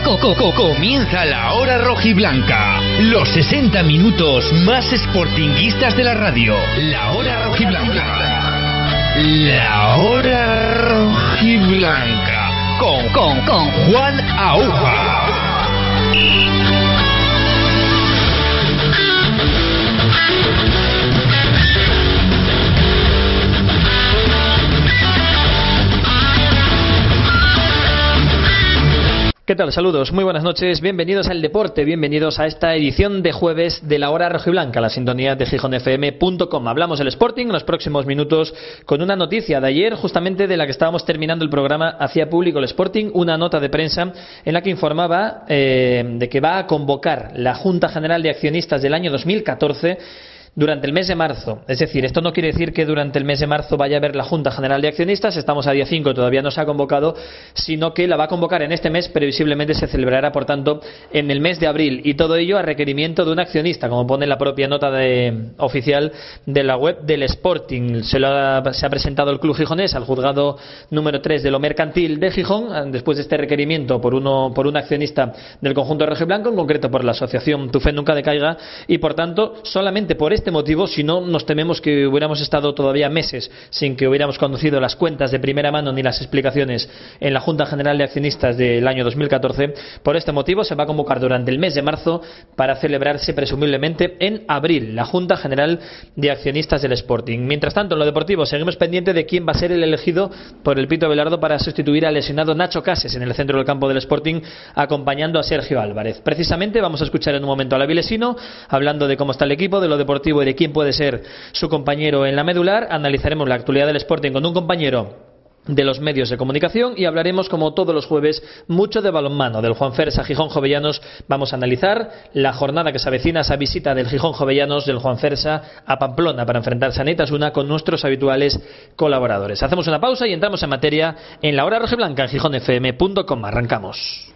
Co- co- co- Comienza la hora rojiblanca. Los 60 minutos más sportinguistas de la radio. La hora rojiblanca. La hora rojiblanca. Con, con, con Juan Aúja. ¿Qué tal? Saludos, muy buenas noches, bienvenidos al deporte, bienvenidos a esta edición de jueves de la hora rojiblanca, la sintonía de gijonfm.com. Hablamos del Sporting en los próximos minutos con una noticia de ayer, justamente de la que estábamos terminando el programa, hacía público el Sporting una nota de prensa en la que informaba eh, de que va a convocar la Junta General de Accionistas del año 2014 durante el mes de marzo. Es decir, esto no quiere decir que durante el mes de marzo vaya a haber la Junta General de Accionistas, estamos a día 5, todavía no se ha convocado, sino que la va a convocar en este mes, previsiblemente se celebrará, por tanto, en el mes de abril. Y todo ello a requerimiento de un accionista, como pone la propia nota de- oficial de la web del Sporting. Se, lo ha, se ha presentado el Club Gijonés al juzgado número 3 de lo mercantil de Gijón, después de este requerimiento por, uno, por un accionista del conjunto Rojo y Blanco, en concreto por la asociación Tu Fe Nunca Decaiga, y por tanto, solamente por este motivo, si no, nos tememos que hubiéramos estado todavía meses sin que hubiéramos conocido las cuentas de primera mano ni las explicaciones en la Junta General de Accionistas del año 2014. Por este motivo, se va a convocar durante el mes de marzo para celebrarse presumiblemente en abril la Junta General de Accionistas del Sporting. Mientras tanto, en lo deportivo, seguimos pendiente de quién va a ser el elegido por el Pito Velardo para sustituir al lesionado Nacho Cases en el centro del campo del Sporting, acompañando a Sergio Álvarez. Precisamente vamos a escuchar en un momento a la Vilesino, hablando de cómo está el equipo, de lo deportivo de quién puede ser su compañero en la medular. Analizaremos la actualidad del Sporting con un compañero de los medios de comunicación y hablaremos como todos los jueves mucho de balonmano del Juan Fersa Gijón Jovellanos. Vamos a analizar la jornada que se avecina esa visita del Gijón Jovellanos del Juan Fersa a Pamplona para enfrentarse a Neitasuna con nuestros habituales colaboradores. Hacemos una pausa y entramos en materia en la hora rojiblanca en gijonfm.com arrancamos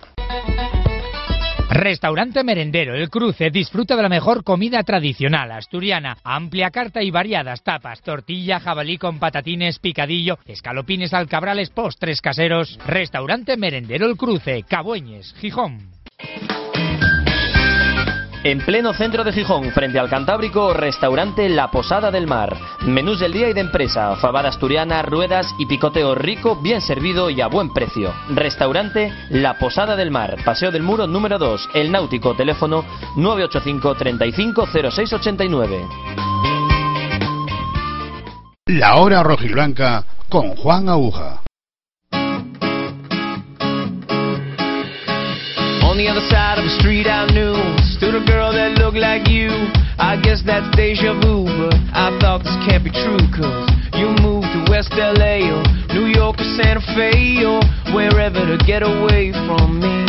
Restaurante Merendero El Cruce disfruta de la mejor comida tradicional asturiana, amplia carta y variadas tapas, tortilla, jabalí con patatines, picadillo, escalopines alcabrales, postres caseros. Restaurante Merendero El Cruce, Cabueñes, Gijón. En pleno centro de Gijón, frente al Cantábrico, restaurante La Posada del Mar. Menús del día y de empresa, fabada asturiana, ruedas y picoteo rico, bien servido y a buen precio. Restaurante La Posada del Mar, Paseo del Muro número 2, El Náutico, teléfono 985 35 0689. La hora rojiblanca con Juan Aguja. On the other side A girl that looked like you. I guess that's deja vu But I thought this can't be true Cause you moved to West LA Or New York or Santa Fe Or wherever to get away from me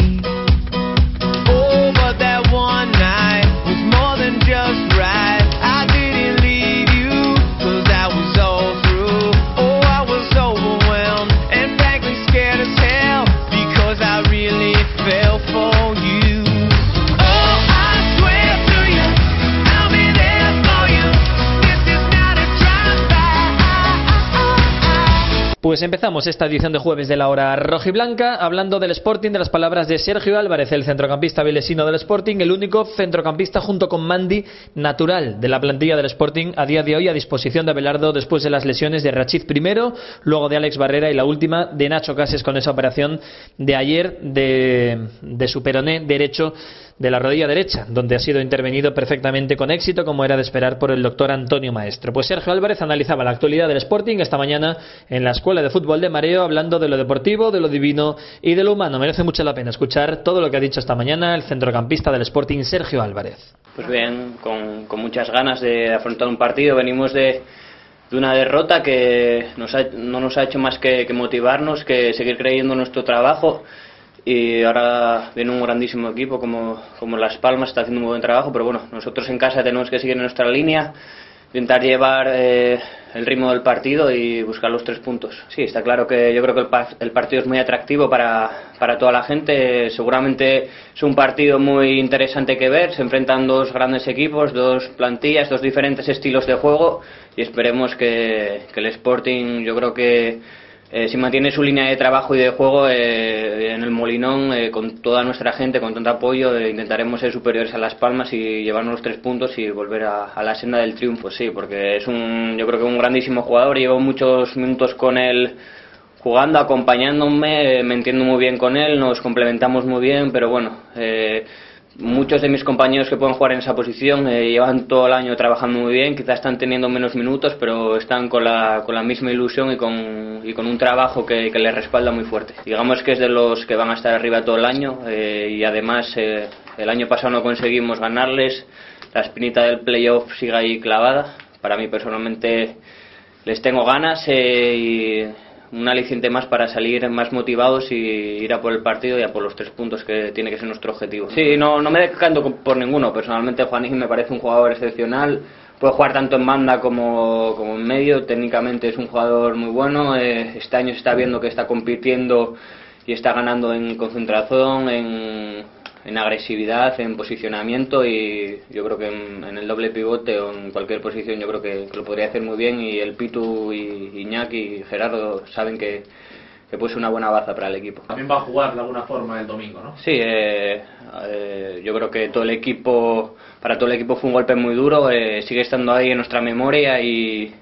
Pues empezamos esta edición de jueves de la hora rojiblanca hablando del Sporting, de las palabras de Sergio Álvarez, el centrocampista vilesino del Sporting, el único centrocampista junto con Mandy natural de la plantilla del Sporting a día de hoy a disposición de Abelardo después de las lesiones de Rachid primero, luego de Alex Barrera y la última de Nacho Cases con esa operación de ayer de, de su peroné derecho de la rodilla derecha, donde ha sido intervenido perfectamente con éxito, como era de esperar por el doctor Antonio Maestro. Pues Sergio Álvarez analizaba la actualidad del Sporting esta mañana en la Escuela de Fútbol de Mareo, hablando de lo deportivo, de lo divino y de lo humano. Merece mucho la pena escuchar todo lo que ha dicho esta mañana el centrocampista del Sporting, Sergio Álvarez. Pues bien, con, muchas ganas de afrontar un partido. Venimos de, de una derrota que nos ha, no nos ha hecho más que, que, motivarnos, que seguir creyendo en nuestro trabajo. Y ahora viene un grandísimo equipo como, como Las Palmas, está haciendo un buen trabajo, pero bueno, nosotros en casa tenemos que seguir en nuestra línea, intentar llevar eh, el ritmo del partido y buscar los tres puntos. Sí, está claro que yo creo que el, el, partido es muy atractivo para, para toda la gente. Seguramente es un partido muy interesante que ver. Se enfrentan dos grandes equipos, dos plantillas, dos diferentes estilos de juego y esperemos que el Sporting, yo creo que eh, si mantiene su línea de trabajo y de juego eh, en el Molinón, eh, con toda nuestra gente, con tanto apoyo, eh, intentaremos ser superiores a Las Palmas y llevarnos los tres puntos y volver a, la senda del triunfo, sí, porque es un, yo creo que un grandísimo jugador, llevo muchos minutos con él jugando, acompañándome, me entiendo muy bien con él, nos complementamos muy bien, pero bueno, muchos de mis compañeros que pueden jugar en esa posición eh, llevan todo el año trabajando muy bien, quizás están teniendo menos minutos, pero están con la, con la misma ilusión y con, y con un trabajo que, que les respalda muy fuerte. Digamos que es de los que van a estar arriba todo el año eh, y además eh, el año pasado no conseguimos ganarles, la espinita del playoff sigue ahí clavada. Para mí personalmente les tengo ganas y un aliciente más para salir más motivados y ir a por el partido y a por los tres puntos que tiene que ser nuestro objetivo. Sí, no, no me decanto por ninguno. Personalmente Juanín me parece un jugador excepcional. Puede jugar tanto en banda como, como en medio. Técnicamente es un jugador muy bueno. Eh, este año se está viendo que está compitiendo y está ganando en concentración, en, en agresividad, en posicionamiento y yo creo que en, en, el doble pivote o en cualquier posición yo creo que, que, lo podría hacer muy bien y el Pitu y Iñaki y Gerardo saben que, que puede ser una buena baza para el equipo. También va a jugar de alguna forma el domingo, ¿no? Sí, eh, eh, yo creo que todo el equipo, para todo el equipo fue un golpe muy duro, eh, sigue estando ahí en nuestra memoria y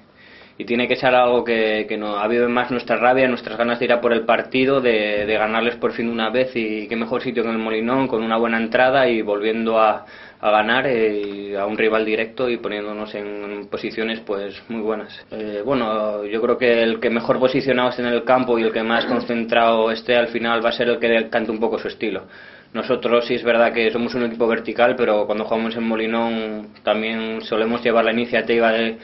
y tiene que ser algo que, que nos avive más nuestra rabia, nuestras ganas de ir a por el partido, de, de ganarles por fin una vez y qué mejor sitio que en el Molinón, con una buena entrada y volviendo a, a ganar eh, a un rival directo y poniéndonos en posiciones pues muy buenas. Eh, bueno, yo creo que el que mejor posicionado esté en el campo y el que más concentrado esté al final va a ser el que cante un poco su estilo. Nosotros sí es verdad que somos un equipo vertical, pero cuando jugamos en Molinón también solemos llevar la iniciativa de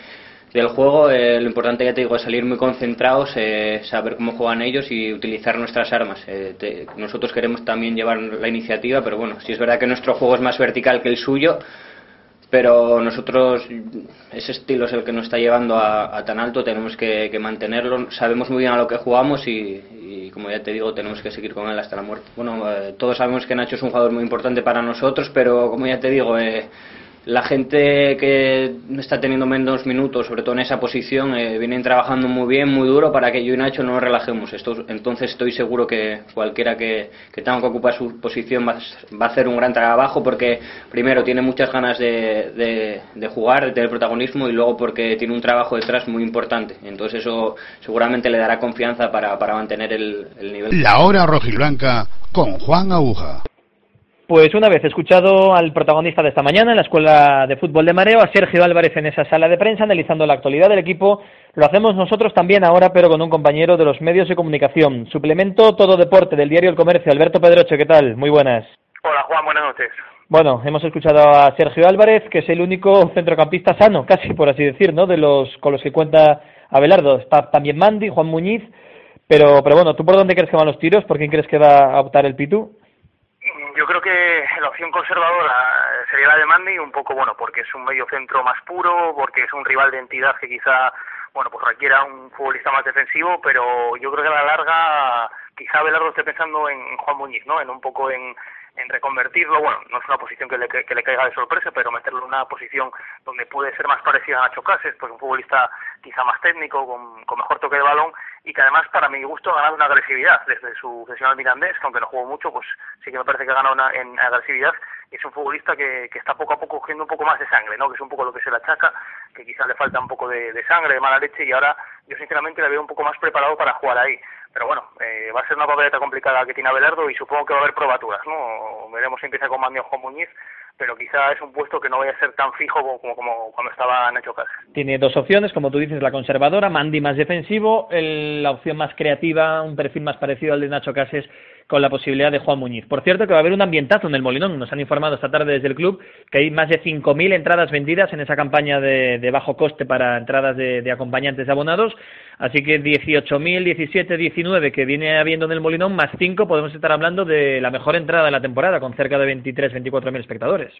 del juego, eh, lo importante ya te digo es salir muy concentrados, eh, saber cómo juegan ellos y utilizar nuestras armas. Eh, te, nosotros queremos también llevar la iniciativa, pero bueno, sí es verdad que nuestro juego es más vertical que el suyo, pero nosotros ese estilo es el que nos está llevando a, a tan alto, tenemos que, que, mantenerlo, sabemos muy bien a lo que jugamos y, y, como ya te digo, tenemos que seguir con él hasta la muerte. Bueno, todos sabemos que Nacho es un jugador muy importante para nosotros, pero como ya te digo, la gente que está teniendo menos minutos, sobre todo en esa posición, eh, vienen trabajando muy bien, muy duro para que yo y Nacho no nos relajemos. Esto, entonces estoy seguro que cualquiera que, que tenga que ocupar su posición va, va, a hacer un gran trabajo porque primero tiene muchas ganas de, de, jugar, de tener protagonismo y luego porque tiene un trabajo detrás muy importante. Entonces eso seguramente le dará confianza para, para mantener el, el nivel. La hora rojiblanca con Juan Aguja. Pues una vez escuchado al protagonista de esta mañana en la Escuela de Fútbol de Mareo, a Sergio Álvarez en esa sala de prensa, analizando la actualidad del equipo, lo hacemos nosotros también ahora, pero con un compañero de los medios de comunicación. Suplemento Todo Deporte del diario El Comercio, Alberto Pedroche, ¿qué tal? Muy buenas. Hola Juan, buenas noches. Bueno, hemos escuchado a Sergio Álvarez, que es el único centrocampista sano, casi por así decir, ¿no? De los con los que cuenta Abelardo. Está también Mandy, Juan Muñiz, pero, pero bueno, ¿tú por dónde crees que van los tiros? ¿Por quién crees que va a optar el Pitu? Yo creo que la opción conservadora sería la de Mandy, un poco, bueno, porque es un medio centro más puro, porque es un rival de entidad que quizá, bueno, pues requiera un futbolista más defensivo, pero yo creo que a la larga quizá Belardo esté pensando en Juan Muñiz, ¿no? En un poco en, en reconvertirlo, bueno, no es una posición que le, que le caiga de sorpresa, pero meterlo en una posición donde puede ser más parecida a Nacho Cases, pues un futbolista quizá más técnico, con, con mejor toque de balón, y que además, para mi gusto, ha ganado una agresividad desde su sesión al Mirandés, que aunque no jugó mucho, pues sí que me parece que ha ganado una, en agresividad, es un futbolista que, que está poco a poco cogiendo un poco más de sangre, ¿no? Que es un poco lo que se le achaca, que quizá le falta un poco de, de sangre, de mala leche, y ahora yo sinceramente le veo un poco más preparado para jugar ahí pero bueno, eh, va a ser una papeleta complicada que tiene Abelardo y supongo que va a haber probaturas, ¿no? Veremos si empieza con Mandio Juan Muñiz, pero quizá es un puesto que no vaya a ser tan fijo como, como, cuando estaba Nacho Casas. Tiene dos opciones, como tú dices, la conservadora, Mandy más defensivo, el, la opción más creativa, un perfil más parecido al de Nacho Cases con la posibilidad de Juan Muñiz. Por cierto, que va a haber un ambientazo en el Molinón. Nos han informado esta tarde desde el club que hay más de 5.000 entradas vendidas en esa campaña de, bajo coste para entradas de, acompañantes abonados. Así que 18.000, 17, 19 que viene habiendo en el Molinón, más 5, podemos estar hablando de la mejor entrada de la temporada, con cerca de 23, 24.000 espectadores.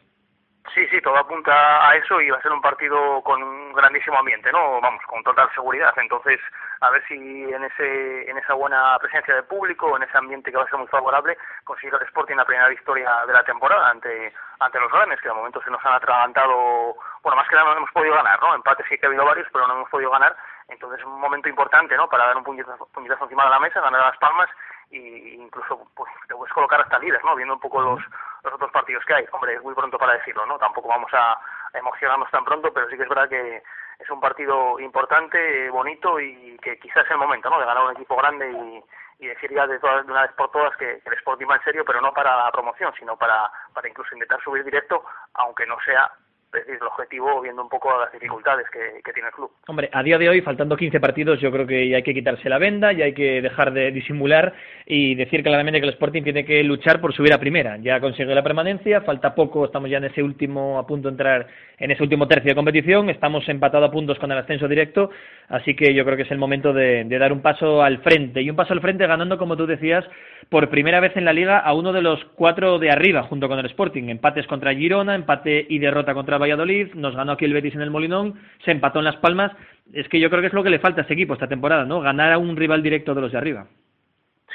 Sí, sí, todo apunta a eso y va a ser un partido con un grandísimo ambiente, ¿no? Vamos, con total seguridad. Entonces, a ver si en ese en esa buena presencia de público, en ese ambiente que va a ser muy favorable, consigue el Sporting la primera victoria de la temporada ante ante los grandes, que de momento se nos han atragantado, bueno, más que nada no hemos podido ganar, ¿no? Empates sí que ha habido varios, pero no hemos podido ganar. Entonces, es un momento importante, ¿no? Para dar un puñetazo, puñetazo encima de la mesa, ganar las palmas y incluso pues te puedes colocar hasta líder, ¿no? Viendo un poco los, los otros partidos que hay. Hombre, es muy pronto para decirlo, ¿no? Tampoco vamos a, emocionarnos tan pronto, pero sí que es verdad que es un partido importante, bonito y que quizás es el momento, ¿no? De ganar un equipo grande y, y decir ya de, todas, de una vez por todas que, que el Sporting va en serio, pero no para la promoción, sino para, para incluso intentar subir directo, aunque no sea el objetivo viendo un poco las dificultades que, tiene el club. Hombre, a día de hoy, faltando 15 partidos, yo creo que ya hay que quitarse la venda, ya hay que dejar de disimular y decir claramente que el Sporting tiene que luchar por subir a primera. Ya consigue la permanencia, falta poco, estamos ya en ese último, a punto de entrar en ese último tercio de competición, estamos empatados a puntos con el ascenso directo, así que yo creo que es el momento de, de dar un paso al frente. Y un paso al frente ganando, como tú decías, por primera vez en la liga a uno de los cuatro de arriba, junto con el Sporting. Empates contra Girona, empate y derrota contra Valladolid, nos ganó aquí el Betis en el Molinón, se empató en Las Palmas. Es que yo creo que es lo que le falta a este equipo esta temporada, ¿no? Ganar a un rival directo de los de arriba.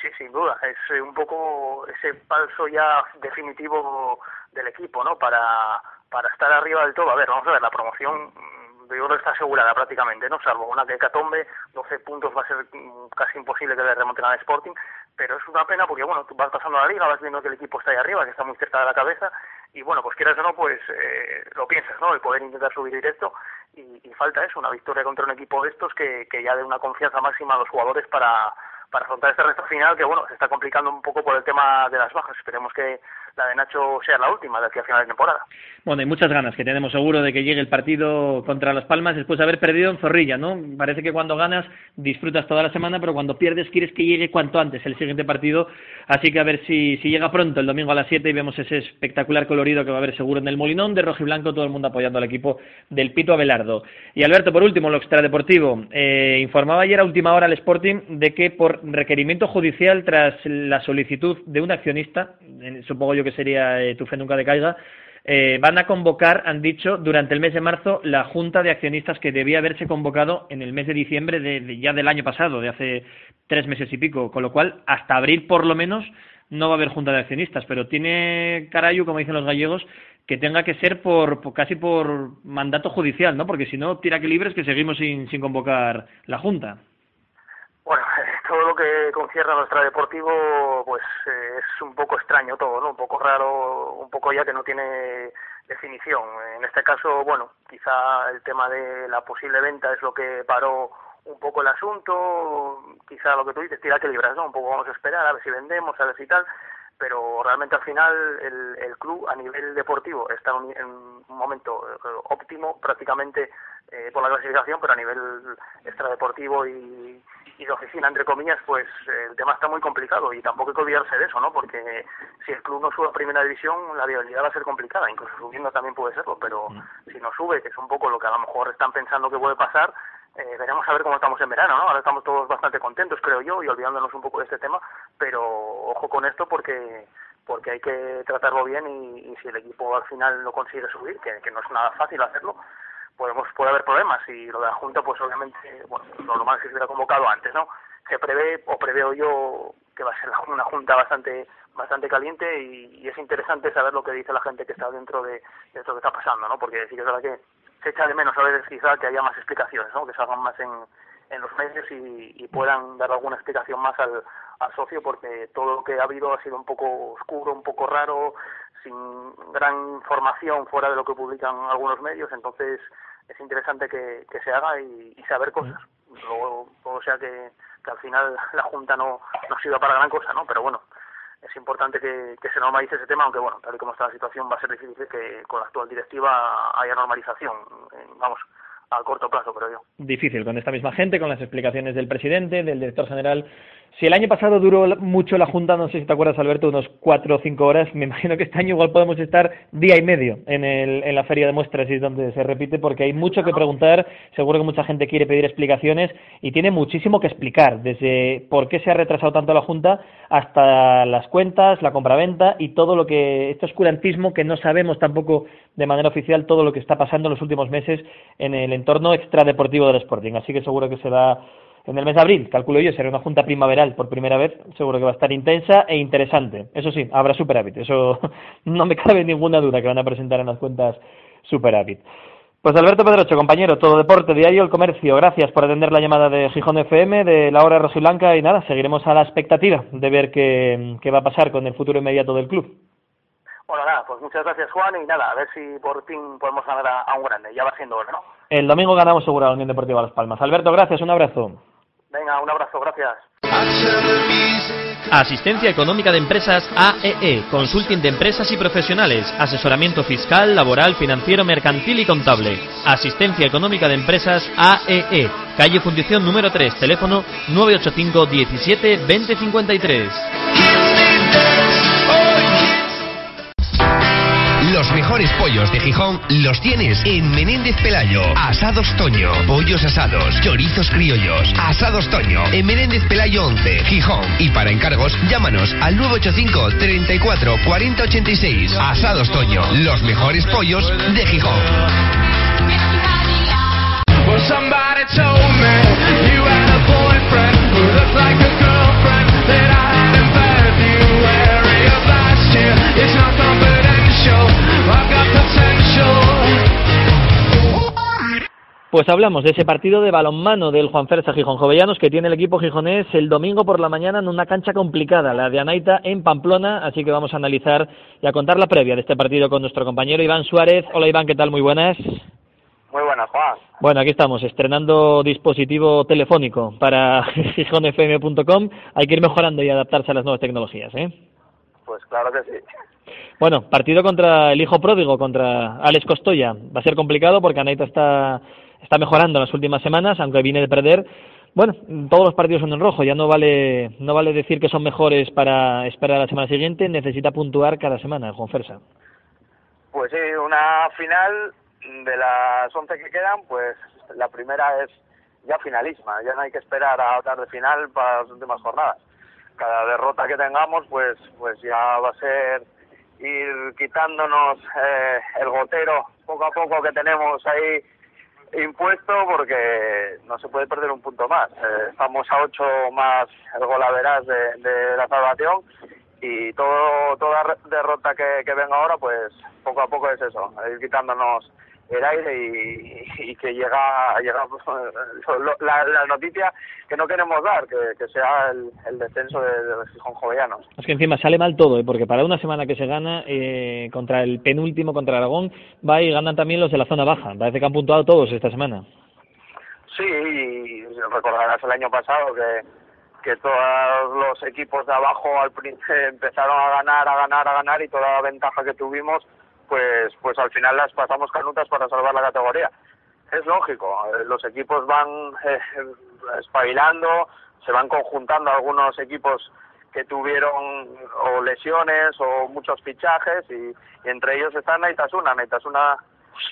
Sí, sin duda. Es un poco ese paso ya definitivo del equipo, ¿no? Para, para estar arriba del todo. A ver, vamos a ver, la promoción yo creo está asegurada prácticamente, ¿no? Salvo una que hecatombe, 12 puntos va a ser casi imposible que le remonten al Sporting, pero es una pena porque, bueno, tú vas pasando la liga, vas viendo que el equipo está ahí arriba, que está muy cerca de la cabeza, y bueno, pues quieras o no, pues eh, lo piensas, ¿no? El poder intentar subir directo, y, y falta eso, una victoria contra un equipo de estos que, que ya dé una confianza máxima a los jugadores para, para afrontar este resto final que, bueno, se está complicando un poco por el tema de las bajas. Esperemos que la de Nacho sea la última de aquí a final de temporada. Bueno, hay muchas ganas que tenemos seguro de que llegue el partido contra Las Palmas después de haber perdido en Zorrilla, ¿no? Parece que cuando ganas disfrutas toda la semana, pero cuando pierdes quieres que llegue cuanto antes el siguiente partido. Así que a ver si, si llega pronto el domingo a las 7 y vemos ese espectacular colorido que va a haber seguro en el Molinón de rojo y blanco, todo el mundo apoyando al equipo del Pito Abelardo. Y Alberto, por último, lo extradeportivo. Eh, informaba ayer a última hora el Sporting de que por requerimiento judicial tras la solicitud de un accionista, supongo yo que sería eh, tu fe nunca decaiga, eh, van a convocar, han dicho, durante el mes de marzo la junta de accionistas que debía haberse convocado en el mes de diciembre de, ya del año pasado, de hace tres meses y pico, con lo cual hasta abril por lo menos no va a haber junta de accionistas, pero tiene carayu, como dicen los gallegos, que tenga que ser por, por casi por mandato judicial, ¿no? Porque si no, tira que libres que seguimos sin, sin convocar la junta. Bueno, todo lo que concierne a nuestra deportivo, pues eh, es un poco extraño todo, ¿no? Un poco raro, un poco ya que no tiene definición. En este caso, bueno, quizá el tema de la posible venta es lo que paró un poco el asunto, quizá lo que tú dices, tira que libras, ¿no? Un poco vamos a esperar, a ver si vendemos, a ver si tal, pero realmente al final el, el club a nivel deportivo está en un momento óptimo prácticamente eh, por la clasificación, pero a nivel extradeportivo y, y de oficina, entre comillas, pues el tema está muy complicado y tampoco hay que olvidarse de eso, ¿no? Porque si el club no sube a primera división, la viabilidad va a ser complicada, incluso subiendo también puede serlo, pero si no sube, que es un poco lo que a lo mejor están pensando que puede pasar, eh, veremos a ver cómo estamos en verano, ¿no? Ahora estamos todos bastante contentos, creo yo, y olvidándonos un poco de este tema, pero ojo con esto porque porque hay que tratarlo bien y, y si el equipo al final no consigue subir, que, que no es nada fácil hacerlo, podemos puede haber problemas y lo de la Junta pues obviamente bueno lo normal es que se hubiera convocado antes no se prevé o preveo yo que va a ser una junta bastante bastante caliente y, es interesante saber lo que dice la gente que está dentro de, esto que está pasando no porque sí que es verdad que se echa de menos a veces quizá que haya más explicaciones no que salgan más en en los medios y, y puedan dar alguna explicación más al socio porque todo lo que ha habido ha sido un poco oscuro un poco raro sin gran información fuera de lo que publican algunos medios. Entonces es interesante que, que se haga y, y saber cosas. Luego, o sea que, que al final la Junta no, no sirva para gran cosa, ¿no? Pero bueno, es importante que, que se normalice ese tema, aunque bueno, tal y como está la situación va a ser difícil que con la actual directiva haya normalización. Vamos, a corto plazo, creo yo. Difícil, con esta misma gente, con las explicaciones del presidente, del director general. Si el año pasado duró mucho la Junta, no sé si te acuerdas, Alberto, unos cuatro o cinco horas, me imagino que este año igual podemos estar día y medio en, el, en la feria de muestras y es donde se repite, porque hay mucho que preguntar, seguro que mucha gente quiere pedir explicaciones y tiene muchísimo que explicar, desde por qué se ha retrasado tanto la Junta hasta las cuentas, la compraventa y todo lo que, este oscurantismo que no sabemos tampoco de manera oficial todo lo que está pasando en los últimos meses en el entorno extradeportivo del Sporting. Así que seguro que será en el mes de abril, calculo yo, será una junta primaveral por primera vez, seguro que va a estar intensa e interesante. Eso sí, habrá superávit, eso no me cabe ninguna duda que van a presentar en las cuentas superávit. Pues Alberto Pedrocho, compañero, todo deporte, diario El Comercio, gracias por atender la llamada de Gijón FM, de la hora rojiblanca y nada, seguiremos a la expectativa de ver qué, qué va a pasar con el futuro inmediato del club. Bueno, nada, pues muchas gracias Juan y nada, a ver si por fin podemos ganar a, un grande, ya va siendo hora, ¿no? El domingo ganamos seguro a la Unión Deportiva Las Palmas. Alberto, gracias, un abrazo. Venga, un abrazo, gracias. Asistencia Económica de Empresas AEE, e, Consulting de Empresas y Profesionales, asesoramiento fiscal, laboral, financiero, mercantil y contable. Asistencia Económica de Empresas AEE, e, calle Fundición número 3, teléfono 985 17 2053. Los mejores pollos de Gijón los tienes en Menéndez Pelayo. Asados Toño, pollos asados, chorizos criollos. Asados Toño, en Menéndez Pelayo 11, Gijón. Y para encargos, llámanos al 985 34 40 86. Asados Toño, los mejores pollos de Gijón. Pues hablamos de ese partido de balonmano del Juan Ferza Gijón Jovellanos que tiene el equipo gijonés el domingo por la mañana en una cancha complicada, la de Anaita en Pamplona, así que vamos a analizar y a contar la previa de este partido con nuestro compañero Iván Suárez. Hola Iván, ¿qué tal? Muy buenas. Muy buenas, Juan. Bueno, aquí estamos, estrenando dispositivo telefónico para gijonfm.com. Hay que ir mejorando y adaptarse a las nuevas tecnologías, ¿eh? Pues claro que sí. Bueno, partido contra el hijo pródigo, contra Alex Costoya. Va a ser complicado porque Anaita está está mejorando en las últimas semanas, aunque viene de perder. Bueno, todos los partidos son en rojo, ya no vale, no vale decir que son mejores para esperar a la semana siguiente, necesita puntuar cada semana Juan Fersa. Pues sí, una final de las 11 que quedan, pues la primera es ya finalísima, ya no hay que esperar a otra final para las últimas jornadas. Cada derrota que tengamos, pues, pues ya va a ser ir quitándonos eh, el gotero poco a poco que tenemos ahí impuesto porque no se puede perder un punto más. Eh, estamos a ocho más el golaveras de, de la salvación y todo toda derrota que, que venga ahora, pues poco a poco es eso, ir quitándonos el aire y, que llega, llega pues, la, la, noticia que no queremos dar, que, sea el, descenso de, los Gijón Jovellanos. Es que encima sale mal todo, ¿eh? porque para una semana que se gana eh, contra el penúltimo, contra Aragón, va y ganan también los de la zona baja. Parece que han puntuado todos esta semana. Sí, y recordarás el año pasado que que todos los equipos de abajo al empezaron a ganar, a ganar, a ganar y toda la ventaja que tuvimos pues, pues al final las pasamos canutas para salvar la categoría. Es lógico, eh, los equipos van eh, espabilando, se van conjuntando algunos equipos que tuvieron o lesiones o muchos fichajes y, entre ellos está Naitasuna. Naitasuna,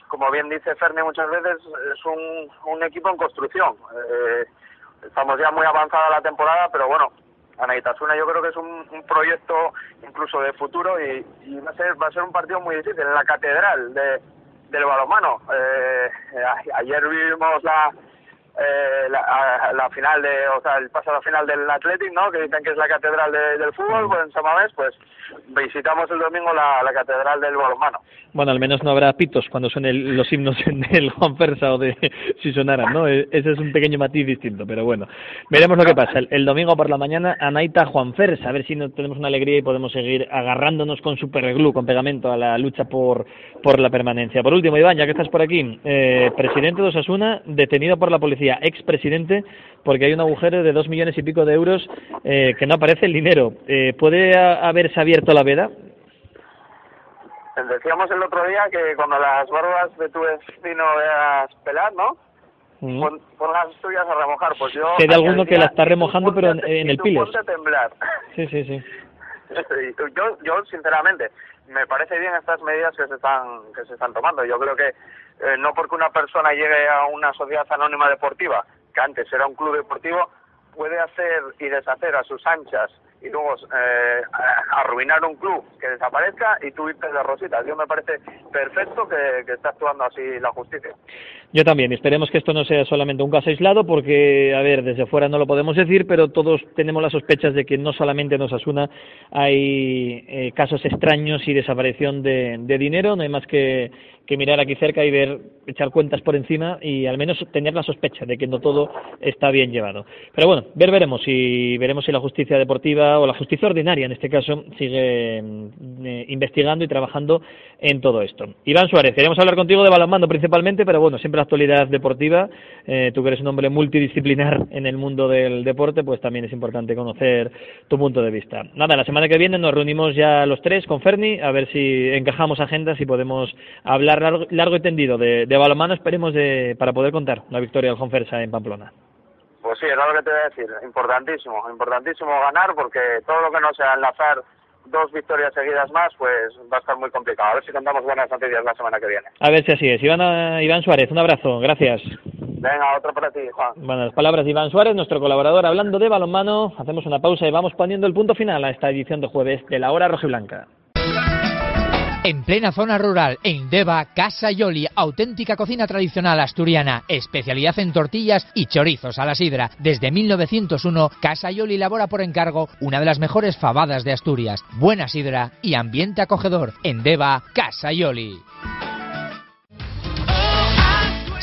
como bien dice Ferni muchas veces, es un, un equipo en construcción. Eh, estamos ya muy avanzada la temporada, pero bueno, Anaitasuna yo creo que es un, un proyecto incluso de futuro y, y, va a ser va a ser un partido muy difícil en la catedral de, del balonmano. Eh, ayer vimos la, eh, la, la, final de, o sea, el paso a la final del Athletic, ¿no? Que dicen que es la catedral del fútbol, pues en Samamés, pues visitamos el domingo la, la catedral del balonmano. Bueno, al menos no habrá pitos cuando suenen los himnos en el Juan Fersa o de si sonaran, ¿no? E, ese es un pequeño matiz distinto, pero bueno. Veremos lo que pasa. El, domingo por la mañana, Anaita Juan Fersa, a ver si no tenemos una alegría y podemos seguir agarrándonos con superglue, con pegamento a la lucha por, por la permanencia. Por último, Iván, ya que estás por aquí, eh, presidente de Osasuna, detenido por la policía decía expresidente, porque hay un agujero de dos millones y pico de euros eh, que no aparece el dinero. Eh, ¿Puede haberse abierto la veda? Decíamos el otro día que cuando las barbas de tu vecino veas pelar, ¿no? Pon, las tuyas a remojar. Pues yo. Sé de alguno que la está remojando, pero en, el piles. temblar. Sí, sí, sí. yo, yo, sinceramente, me parece bien estas medidas que se están, que se están tomando. Yo creo que eh, no porque una persona llegue a una sociedad anónima deportiva, que antes era un club deportivo, puede hacer y deshacer a sus anchas y luego eh, arruinar un club que desaparezca y tú irte de rositas. Yo me parece perfecto que, que esté actuando así la justicia. Yo también. Esperemos que esto no sea solamente un caso aislado porque, a ver, desde fuera no lo podemos decir, pero todos tenemos las sospechas de que no solamente en Osasuna hay eh, casos extraños y desaparición de, de dinero. No hay más que que mirar aquí cerca y ver, echar cuentas por encima y al menos tener la sospecha de que no todo está bien llevado. Pero bueno, ver veremos y veremos si la justicia deportiva o la justicia ordinaria en este caso sigue mm, eh, investigando y trabajando en todo esto. Iván Suárez, queríamos hablar contigo de balonmano principalmente, pero bueno, siempre la actualidad deportiva, eh, tú que eres un hombre multidisciplinar en el mundo del deporte, pues también es importante conocer tu punto de vista. Nada, la semana que viene nos reunimos ya los tres con Ferni a ver si encajamos agendas y podemos hablar largo, y tendido de, de balonmano, esperemos de, para poder contar la victoria del Jonfersa en Pamplona. Pues sí, es lo que te voy a decir, importantísimo, importantísimo ganar porque todo lo que no sea enlazar dos victorias seguidas más, pues va a estar muy complicado. A ver si contamos buenas noticias la semana que viene. A ver si así es. Iván, Iván Suárez, un abrazo, gracias. Venga, otro para ti, Juan. Bueno, las palabras de Iván Suárez, nuestro colaborador, hablando de balonmano. Hacemos una pausa y vamos poniendo el punto final a esta edición de jueves de la hora rojiblanca. En plena zona rural, en Deva, Casa Yoli, auténtica cocina tradicional asturiana, especialidad en tortillas y chorizos a la sidra. Desde 1901, Casa Yoli elabora por encargo una de las mejores fabadas de Asturias. Buena sidra y ambiente acogedor. En Deva, Casa Yoli.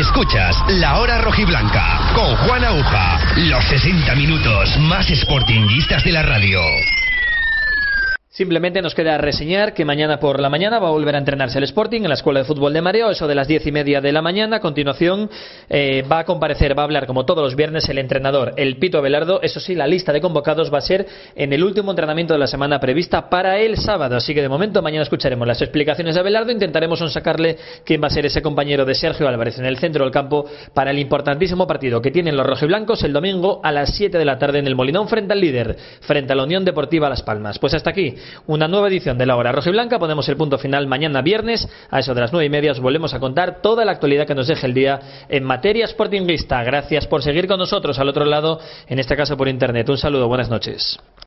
Escuchas La Hora Rojiblanca con Juan Aguja. Los 60 minutos más sportinguistas de la radio. Simplemente nos queda reseñar que mañana por la mañana va a volver a entrenarse el Sporting en la Escuela de Fútbol de Mareo, eso de las diez y media de la mañana. A continuación eh, va a comparecer, va a hablar como todos los viernes el entrenador, el Pito Abelardo. Eso sí, la lista de convocados va a ser en el último entrenamiento de la semana prevista para el sábado. Así que de momento mañana escucharemos las explicaciones de Abelardo. Intentaremos sacarle quién va a ser ese compañero de Sergio Álvarez en el centro del campo para el importantísimo partido que tienen los rojiblancos el domingo a las 7 de la tarde en el Molinón frente al líder, frente a la Unión Deportiva Las Palmas. Pues hasta aquí una nueva edición de la hora roja y blanca. Ponemos el punto final mañana viernes a eso de las nueve y media. Os volvemos a contar toda la actualidad que nos deje el día en materia sportinglista. Gracias por seguir con nosotros al otro lado, en este caso por internet. Un saludo, buenas noches.